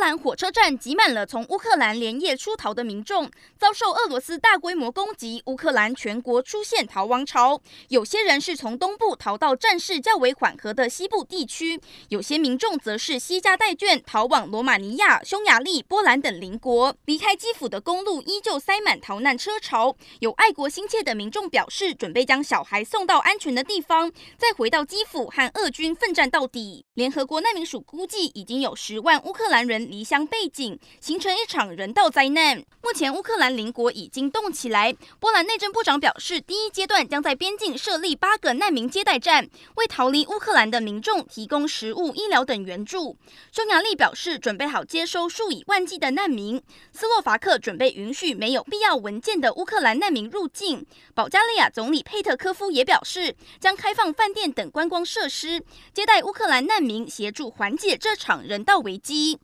兰火车站挤满了从乌克兰连夜出逃的民众，遭受俄罗斯大规模攻击，乌克兰全国出现逃亡潮。有些人是从东部逃到战事较为缓和的西部地区，有些民众则是西家带眷逃往罗马尼亚、匈牙利、波兰等邻国。离开基辅的公路依旧塞满逃难车潮。有爱国心切的民众表示，准备将小孩送到安全的地方，再回到基辅和俄军奋战到底。联合国难民署估计，已经有十万乌克兰人。离乡背景，形成一场人道灾难。目前乌克兰邻国已经动起来。波兰内政部长表示，第一阶段将在边境设立八个难民接待站，为逃离乌克兰的民众提供食物、医疗等援助。匈牙利表示准备好接收数以万计的难民。斯洛伐克准备允许没有必要文件的乌克兰难民入境。保加利亚总理佩特科夫也表示，将开放饭店等观光设施，接待乌克兰难民，协助缓解这场人道危机。